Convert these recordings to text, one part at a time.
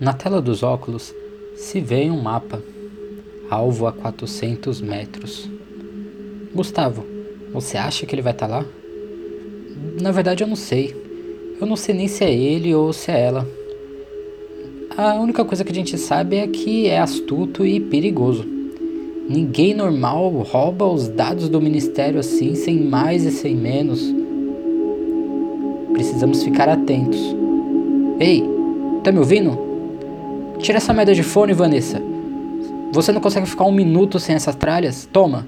Na tela dos óculos se vê um mapa, alvo a 400 metros. Gustavo, você acha que ele vai estar tá lá? Na verdade, eu não sei. Eu não sei nem se é ele ou se é ela. A única coisa que a gente sabe é que é astuto e perigoso. Ninguém normal rouba os dados do ministério assim, sem mais e sem menos. Precisamos ficar atentos. Ei, tá me ouvindo? Tira essa merda de fone, Vanessa. Você não consegue ficar um minuto sem essas tralhas? Toma,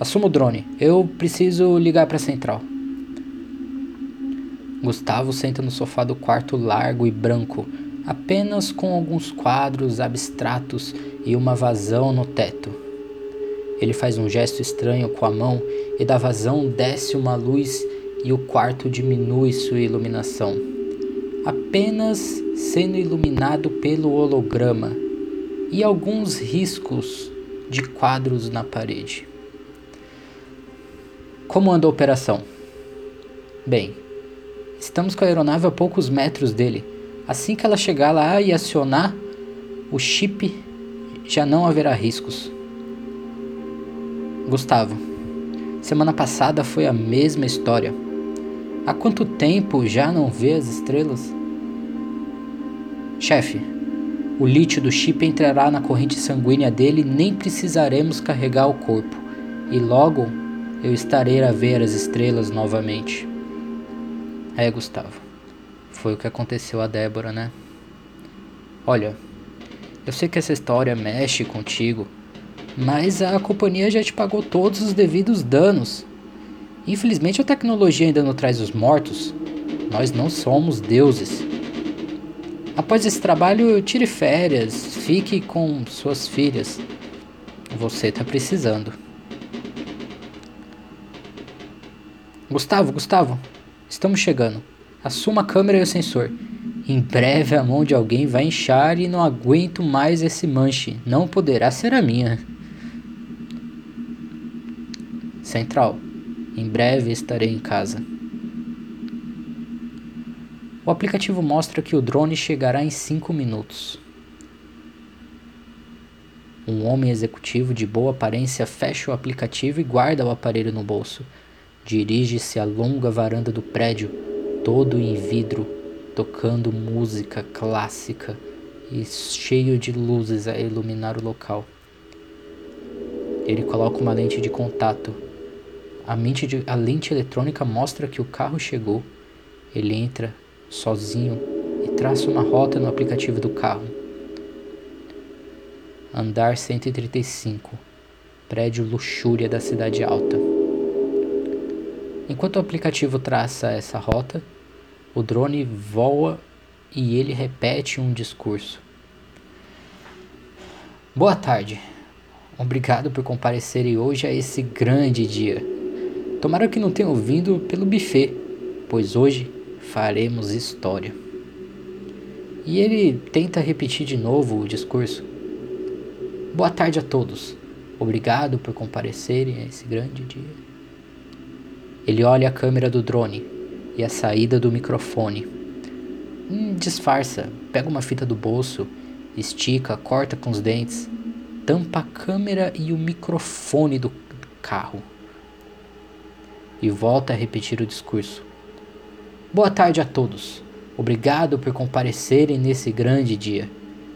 assuma o drone. Eu preciso ligar pra central. Gustavo senta no sofá do quarto largo e branco, apenas com alguns quadros abstratos e uma vazão no teto. Ele faz um gesto estranho com a mão e da vazão desce uma luz e o quarto diminui sua iluminação, apenas sendo iluminado pelo holograma e alguns riscos de quadros na parede. Como anda a operação? Bem, estamos com a aeronave a poucos metros dele. Assim que ela chegar lá e acionar o chip, já não haverá riscos. Gustavo, semana passada foi a mesma história. Há quanto tempo já não vê as estrelas? Chefe, o lítio do chip entrará na corrente sanguínea dele e nem precisaremos carregar o corpo. E logo eu estarei a ver as estrelas novamente. É, Gustavo. Foi o que aconteceu a Débora, né? Olha, eu sei que essa história mexe contigo, mas a companhia já te pagou todos os devidos danos. Infelizmente a tecnologia ainda não traz os mortos. Nós não somos deuses. Após esse trabalho, tire férias, fique com suas filhas. Você tá precisando. Gustavo, Gustavo, estamos chegando. Assuma a câmera e o sensor. Em breve a mão de alguém vai inchar e não aguento mais esse manche. Não poderá ser a minha. Central. Em breve estarei em casa. O aplicativo mostra que o drone chegará em 5 minutos. Um homem executivo de boa aparência fecha o aplicativo e guarda o aparelho no bolso. Dirige-se à longa varanda do prédio, todo em vidro, tocando música clássica e cheio de luzes a iluminar o local. Ele coloca uma lente de contato. A, de, a lente eletrônica mostra que o carro chegou. Ele entra sozinho e traça uma rota no aplicativo do carro. Andar 135, prédio luxúria da cidade alta. Enquanto o aplicativo traça essa rota, o drone voa e ele repete um discurso. Boa tarde. Obrigado por comparecerem hoje a esse grande dia. Tomara que não tenham vindo pelo buffet, pois hoje faremos história. E ele tenta repetir de novo o discurso. Boa tarde a todos. Obrigado por comparecerem a esse grande dia. Ele olha a câmera do drone e a saída do microfone. Hum, disfarça, pega uma fita do bolso, estica, corta com os dentes, tampa a câmera e o microfone do carro. E volta a repetir o discurso. Boa tarde a todos. Obrigado por comparecerem nesse grande dia.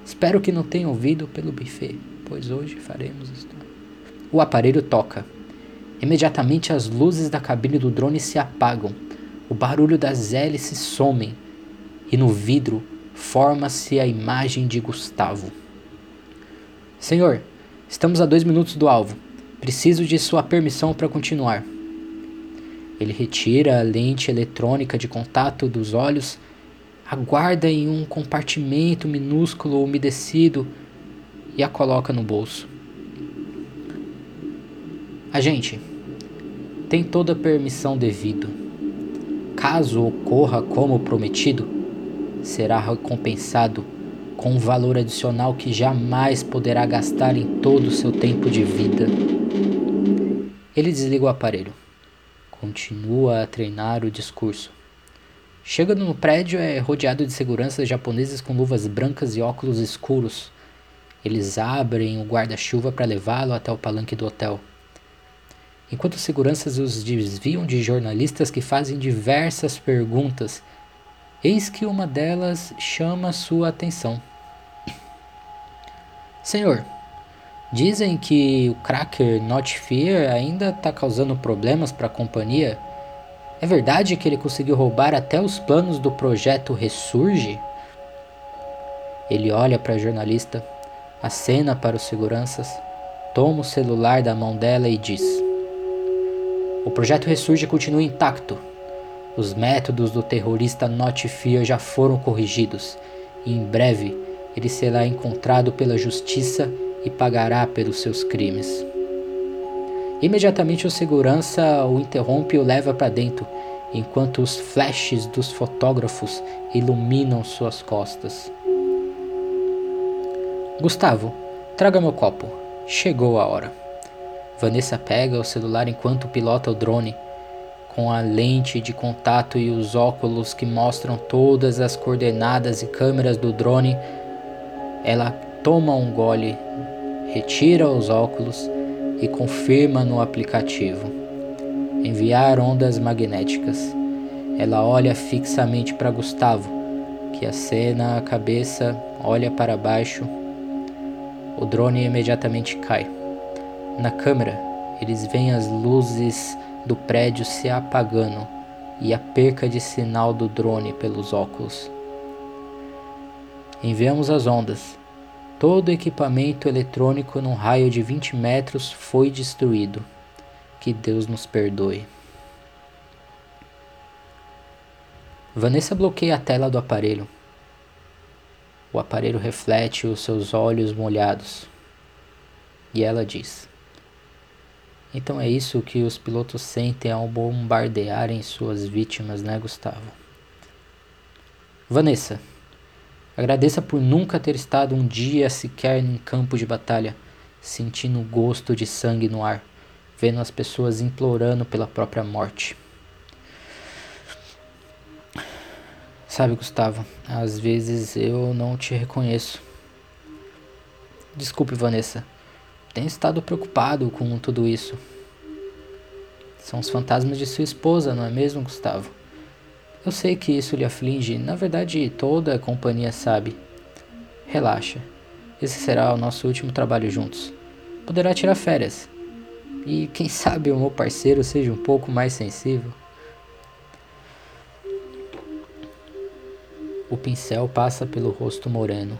Espero que não tenham ouvido pelo buffet, pois hoje faremos história. O aparelho toca. Imediatamente as luzes da cabine do drone se apagam, o barulho das hélices somem e no vidro forma-se a imagem de Gustavo. Senhor, estamos a dois minutos do alvo. Preciso de sua permissão para continuar. Ele retira a lente eletrônica de contato dos olhos, aguarda em um compartimento minúsculo umedecido e a coloca no bolso. Agente, tem toda a permissão devida. Caso ocorra como prometido, será recompensado com um valor adicional que jamais poderá gastar em todo o seu tempo de vida. Ele desliga o aparelho continua a treinar o discurso. Chega no prédio, é rodeado de seguranças japoneses com luvas brancas e óculos escuros. Eles abrem o guarda-chuva para levá-lo até o palanque do hotel. Enquanto os seguranças os desviam de jornalistas que fazem diversas perguntas, eis que uma delas chama sua atenção. Senhor, dizem que o cracker Not Fear ainda está causando problemas para a companhia. É verdade que ele conseguiu roubar até os planos do projeto Ressurge? Ele olha para a jornalista, acena para os seguranças, toma o celular da mão dela e diz: O projeto Ressurge continua intacto. Os métodos do terrorista Not Fear já foram corrigidos e em breve ele será encontrado pela justiça e pagará pelos seus crimes. Imediatamente o segurança o interrompe e o leva para dentro, enquanto os flashes dos fotógrafos iluminam suas costas. Gustavo, traga meu copo. Chegou a hora. Vanessa pega o celular enquanto pilota o drone, com a lente de contato e os óculos que mostram todas as coordenadas e câmeras do drone. Ela toma um gole, retira os óculos e confirma no aplicativo. Enviar ondas magnéticas. Ela olha fixamente para Gustavo, que acena a cabeça, olha para baixo. O drone imediatamente cai. Na câmera, eles veem as luzes do prédio se apagando e a perca de sinal do drone pelos óculos. Enviamos as ondas Todo equipamento eletrônico num raio de 20 metros foi destruído. Que Deus nos perdoe. Vanessa bloqueia a tela do aparelho. O aparelho reflete os seus olhos molhados. E ela diz: Então é isso que os pilotos sentem ao bombardearem suas vítimas, né, Gustavo? Vanessa, Agradeça por nunca ter estado um dia sequer em campo de batalha, sentindo o gosto de sangue no ar, vendo as pessoas implorando pela própria morte. Sabe, Gustavo, às vezes eu não te reconheço. Desculpe, Vanessa. Tenho estado preocupado com tudo isso. São os fantasmas de sua esposa, não é mesmo, Gustavo? Eu sei que isso lhe aflige, na verdade toda a companhia sabe. Relaxa, esse será o nosso último trabalho juntos. Poderá tirar férias. E quem sabe o meu parceiro seja um pouco mais sensível. O pincel passa pelo rosto moreno.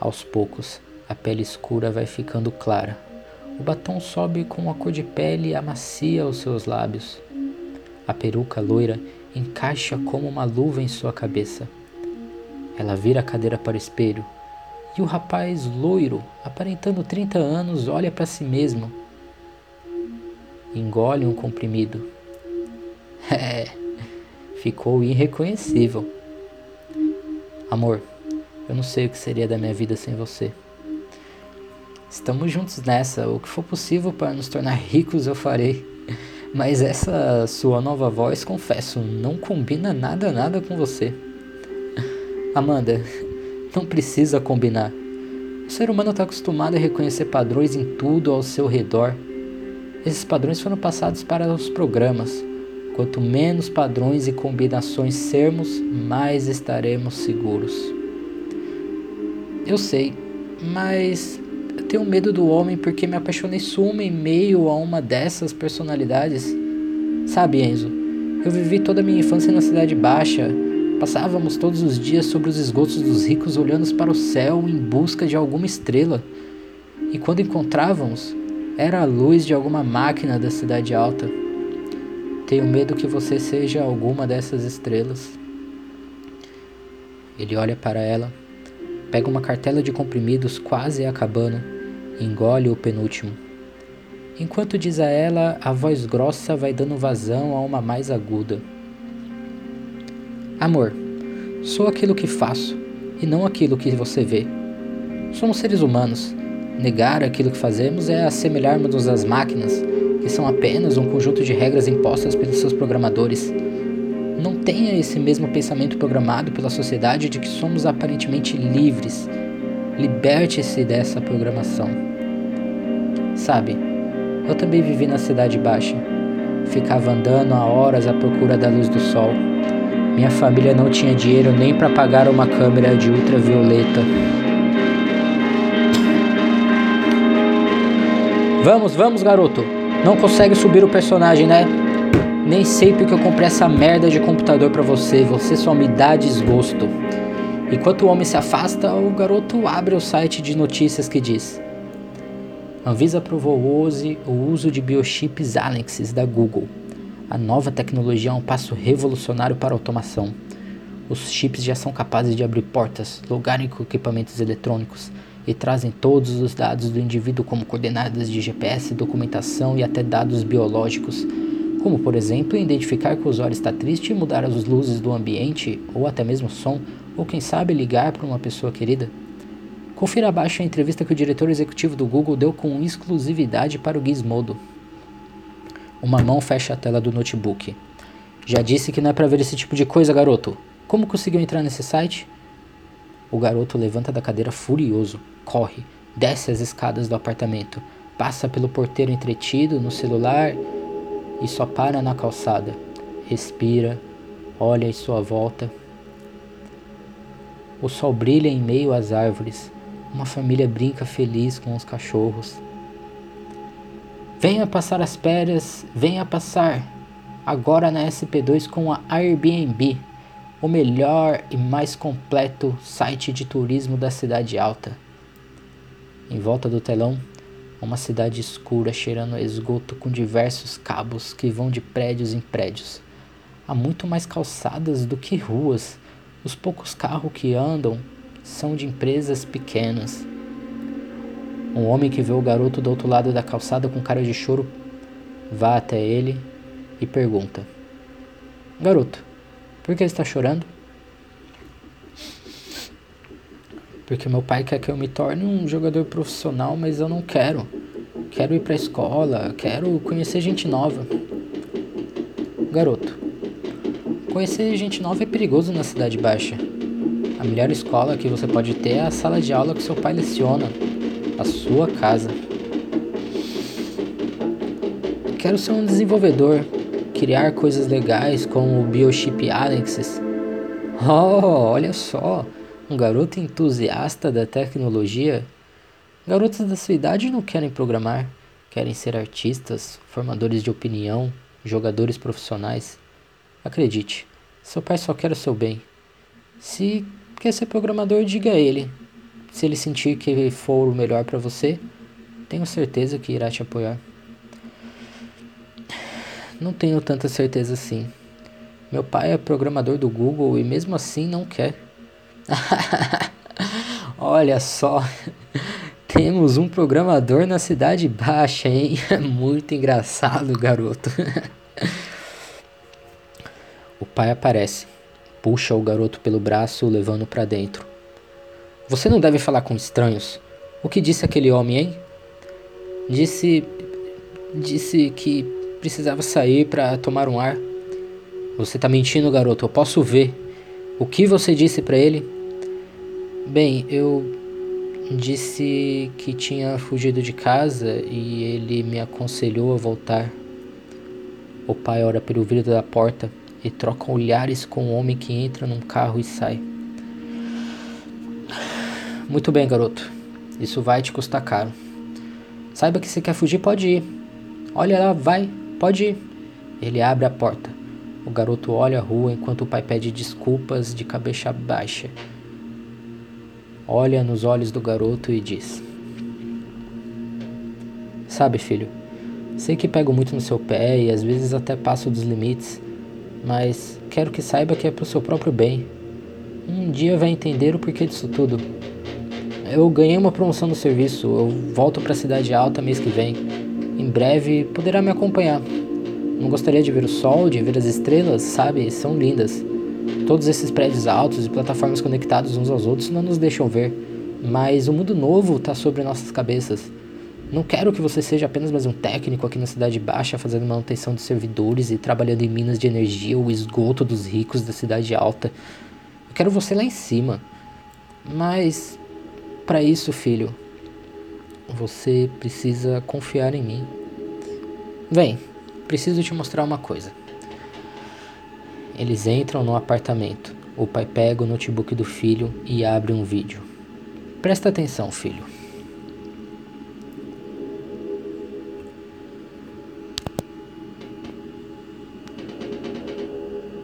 Aos poucos, a pele escura vai ficando clara. O batom sobe com a cor de pele e amacia os seus lábios. A peruca loira encaixa como uma luva em sua cabeça. Ela vira a cadeira para o espelho e o rapaz loiro, aparentando 30 anos, olha para si mesmo. Engole um comprimido. É, ficou irreconhecível. Amor, eu não sei o que seria da minha vida sem você. Estamos juntos nessa. O que for possível para nos tornar ricos eu farei. Mas essa sua nova voz, confesso, não combina nada, nada com você. Amanda, não precisa combinar. O ser humano está acostumado a reconhecer padrões em tudo ao seu redor. Esses padrões foram passados para os programas. Quanto menos padrões e combinações sermos, mais estaremos seguros. Eu sei, mas tenho medo do homem porque me apaixonei suma em meio a uma dessas personalidades. Sabe, Enzo, eu vivi toda a minha infância na Cidade Baixa. Passávamos todos os dias sobre os esgotos dos ricos olhando para o céu em busca de alguma estrela. E quando encontrávamos, era a luz de alguma máquina da Cidade Alta. Tenho medo que você seja alguma dessas estrelas. Ele olha para ela Pega uma cartela de comprimidos quase acabando, engole o penúltimo. Enquanto diz a ela, a voz grossa vai dando vazão a uma mais aguda. Amor, sou aquilo que faço e não aquilo que você vê. Somos seres humanos. Negar aquilo que fazemos é assemelharmos-nos às máquinas, que são apenas um conjunto de regras impostas pelos seus programadores. não tenha esse mesmo pensamento programado pela sociedade de que somos aparentemente livres. Liberte-se dessa programação. Sabe, eu também vivi na Cidade Baixa. Ficava andando há horas à procura da luz do sol. Minha família não tinha dinheiro nem para pagar uma câmera de ultravioleta. Vamos, vamos, garoto. Não consegue subir o personagem, né? Nem sei porque eu comprei essa merda de computador para você. Você só me dá desgosto. Enquanto o homem se afasta, o garoto abre o site de notícias que diz: Anvisa aprovou hoje o uso de biochips Alexis da Google. A nova tecnologia é um passo revolucionário para a automação. Os chips já são capazes de abrir portas, logarem com equipamentos eletrônicos e trazem todos os dados do indivíduo, como coordenadas de GPS, documentação e até dados biológicos como por exemplo identificar que o usuário está triste e mudar as luzes do ambiente, ou até mesmo som, ou quem sabe ligar para uma pessoa querida. Confira abaixo a entrevista que o diretor executivo do Google deu com exclusividade para o Gizmodo. Uma mão fecha a tela do notebook. Já disse que não é para ver esse tipo de coisa, garoto. Como conseguiu entrar nesse site? O garoto levanta da cadeira furioso, corre, desce as escadas do apartamento, passa pelo porteiro entretido no celular e só para na calçada. Respira, olha em sua volta. O sol brilha em meio às árvores. Uma família brinca feliz com os cachorros. Venha passar as férias, venha passar. Agora na SP2 com a Airbnb, o melhor e mais completo site de turismo da cidade alta. Em volta do telão, uma cidade escura cheirando esgoto com diversos cabos que vão de prédios em prédios. Há muito mais calçadas do que ruas. Os poucos carros que andam são de empresas pequenas. Um homem que vê o garoto do outro lado da calçada com cara de choro vá até ele e pergunta: Garoto, por que está chorando? Porque meu pai quer que eu me torne um jogador profissional, mas eu não quero. Quero ir pra escola, quero conhecer gente nova. Garoto, conhecer gente nova é perigoso na Cidade Baixa. A melhor escola que você pode ter é a sala de aula que seu pai leciona, a sua casa. Quero ser um desenvolvedor, criar coisas legais como o Biochip Alexis. Oh, olha só! um garoto entusiasta da tecnologia, garotos da sua idade não querem programar, querem ser artistas, formadores de opinião, jogadores profissionais. Acredite, seu pai só quer o seu bem. Se quer ser programador, diga a ele. Se ele sentir que for o melhor para você, tenho certeza que irá te apoiar. Não tenho tanta certeza assim. Meu pai é programador do Google e mesmo assim não quer. Olha só, temos um programador na cidade baixa, hein? Muito engraçado, garoto. Pai aparece, puxa o garoto pelo braço, levando para dentro. Você não deve falar com estranhos. O que disse aquele homem, hein? Disse. Disse que precisava sair para tomar um ar. Você tá mentindo, garoto. Eu posso ver. O que você disse para ele? Bem, eu disse que tinha fugido de casa e ele me aconselhou a voltar. O pai ora pelo vidro da porta e troca olhares com o homem que entra num carro e sai. Muito bem, garoto. Isso vai te custar caro. Saiba que se quer fugir, pode ir. Olha lá, vai, pode ir. Ele abre a porta. O garoto olha a rua enquanto o pai pede desculpas de cabeça baixa olha nos olhos do garoto e diz: Sabe, filho, sei que pego muito no seu pé e às vezes até passo dos limites, mas quero que saiba que é pro seu próprio bem. Um dia vai entender o porquê disso tudo. Eu ganhei uma promoção no serviço, eu volto para a cidade alta mês que vem. Em breve poderá me acompanhar. Não gostaria de ver o sol, de ver as estrelas, sabe? São lindas. Todos esses prédios altos e plataformas conectados uns aos outros não nos deixam ver, mas o mundo novo está sobre nossas cabeças. Não quero que você seja apenas mais um técnico aqui na Cidade Baixa fazendo manutenção de servidores e trabalhando em minas de energia ou esgoto dos ricos da Cidade Alta. Eu quero você lá em cima. Mas, para isso, filho, você precisa confiar em mim. Vem, preciso te mostrar uma coisa. Eles entram no apartamento. O pai pega o notebook do filho e abre um vídeo. Presta atenção, filho.